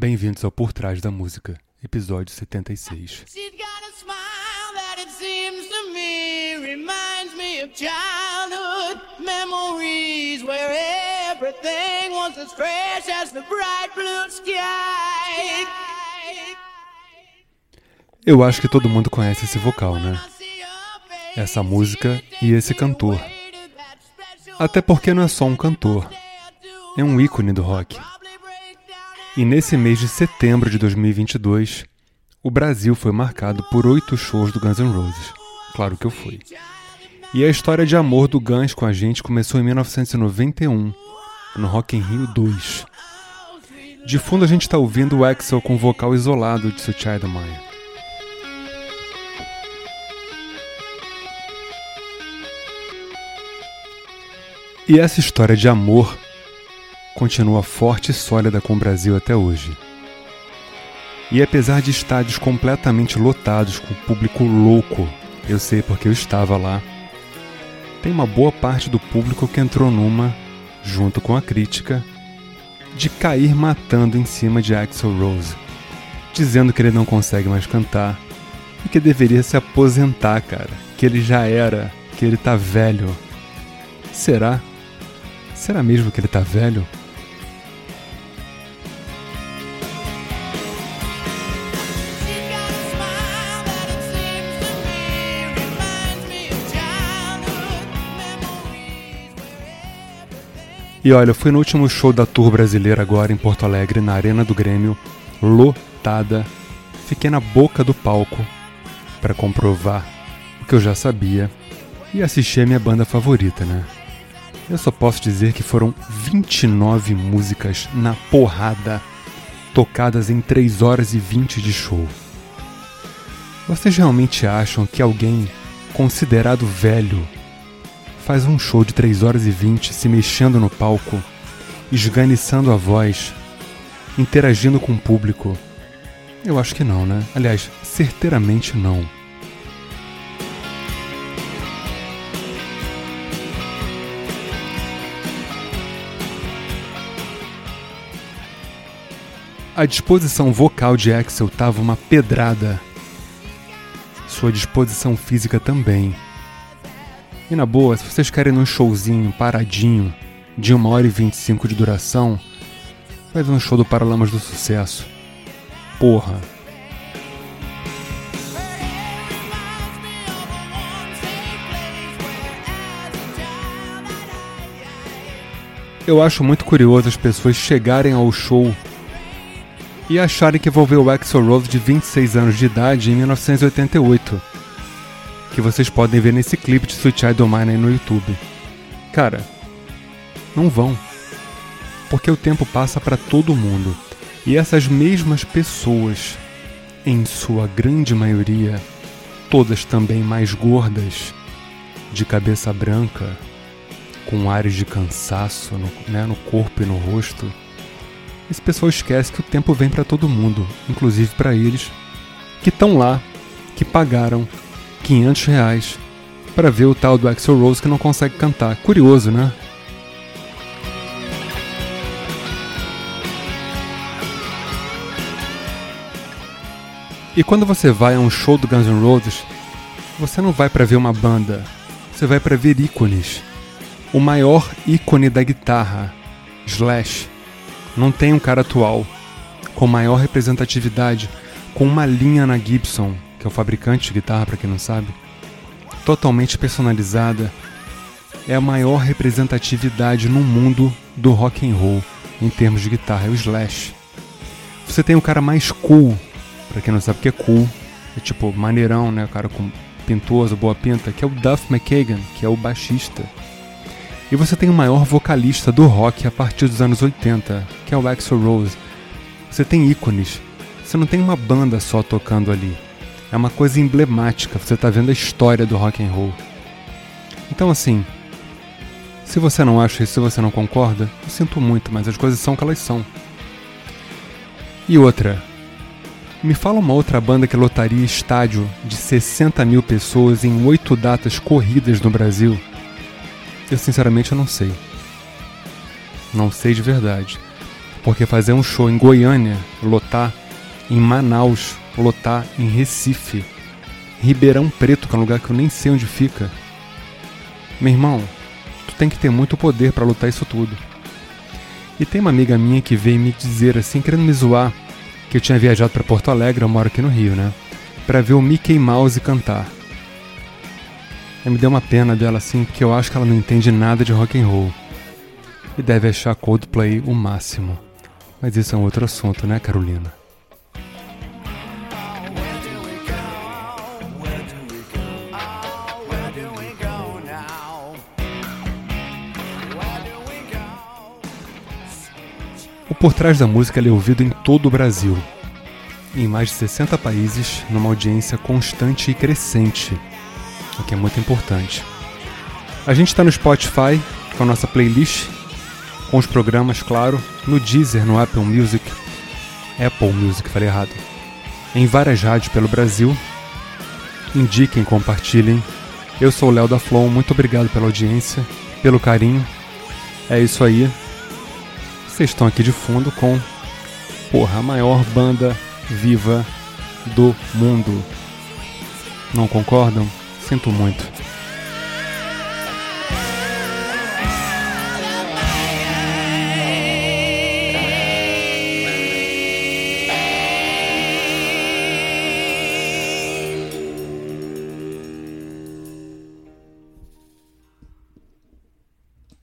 Bem-vindos ao Por Trás da Música, episódio 76. She's got a smile that it seems to me reminds me of childhood memories where everything was as fresh as the bright blue sky. Eu acho que todo mundo conhece esse vocal, né? Essa música e esse cantor. Até porque não é só um cantor, é um ícone do rock. E nesse mês de setembro de 2022, o Brasil foi marcado por oito shows do Guns N' Roses. Claro que eu fui. E a história de amor do Guns com a gente começou em 1991, no Rock in Rio 2. De fundo a gente está ouvindo o Axel com o vocal isolado de Sweet Child Mine. E essa história de amor continua forte e sólida com o Brasil até hoje. E apesar de estádios completamente lotados com público louco, eu sei porque eu estava lá, tem uma boa parte do público que entrou numa, junto com a crítica, de cair matando em cima de Axel Rose, dizendo que ele não consegue mais cantar e que deveria se aposentar, cara, que ele já era, que ele tá velho. Será? Será mesmo que ele tá velho? E olha, eu fui no último show da Tour brasileira agora em Porto Alegre, na Arena do Grêmio, lotada. Fiquei na boca do palco para comprovar o que eu já sabia e assistir a minha banda favorita, né? Eu só posso dizer que foram 29 músicas na porrada, tocadas em 3 horas e 20 de show. Vocês realmente acham que alguém considerado velho faz um show de 3 horas e 20 se mexendo no palco, esganiçando a voz, interagindo com o público? Eu acho que não, né? Aliás, certeiramente não. A disposição vocal de Axel tava uma pedrada. Sua disposição física também. E na boa, se vocês querem num showzinho paradinho, de 1 hora e 25 de duração, vai ver um show do Paralamas do Sucesso. Porra. Eu acho muito curioso as pessoas chegarem ao show e acharem que vão ver o Axel Rose de 26 anos de idade em 1988 que vocês podem ver nesse clipe de Sweet Child O' Mine aí no YouTube. Cara, não vão. Porque o tempo passa para todo mundo. E essas mesmas pessoas, em sua grande maioria, todas também mais gordas, de cabeça branca, com ares de cansaço no, né, no corpo e no rosto, esse pessoal esquece que o tempo vem para todo mundo, inclusive para eles, que estão lá, que pagaram 500 reais para ver o tal do Axel Rose que não consegue cantar. Curioso, né? E quando você vai a um show do Guns N' Roses, você não vai para ver uma banda, você vai para ver ícones. O maior ícone da guitarra, Slash, não tem um cara atual com maior representatividade, com uma linha na Gibson, que é o fabricante de guitarra, para quem não sabe, totalmente personalizada, é a maior representatividade no mundo do rock and roll em termos de guitarra, é o Slash. Você tem o cara mais cool, para quem não sabe o que é cool, é tipo maneirão, né, o cara com pintoso, boa pinta, que é o Duff McKagan, que é o baixista. E você tem o maior vocalista do rock a partir dos anos 80, que é o Axl Rose. Você tem ícones. Você não tem uma banda só tocando ali. É uma coisa emblemática, você está vendo a história do rock and roll. Então assim, se você não acha isso, se você não concorda, eu sinto muito, mas as coisas são o que elas são. E outra, me fala uma outra banda que lotaria estádio de 60 mil pessoas em oito datas corridas no Brasil. Eu sinceramente eu não sei. Não sei de verdade. Porque fazer um show em Goiânia, lotar, em Manaus, lotar, em Recife, Ribeirão Preto, que é um lugar que eu nem sei onde fica. Meu irmão, tu tem que ter muito poder para lutar isso tudo. E tem uma amiga minha que veio me dizer assim, querendo me zoar, que eu tinha viajado para Porto Alegre, eu moro aqui no Rio, né? Pra ver o Mickey Mouse cantar. Aí me deu uma pena dela assim, porque eu acho que ela não entende nada de rock and roll. E deve achar Coldplay o máximo. Mas isso é um outro assunto, né, Carolina? Por Trás da Música é ouvido em todo o Brasil, em mais de 60 países, numa audiência constante e crescente, o que é muito importante. A gente está no Spotify com a nossa playlist, com os programas, claro, no Deezer, no Apple Music, Apple Music, falei errado, em várias rádios pelo Brasil. Indiquem, compartilhem. Eu sou o Léo da Flow, muito obrigado pela audiência, pelo carinho. É isso aí. Vocês estão aqui de fundo com, porra, a maior banda viva do mundo. Não concordam? Sinto muito.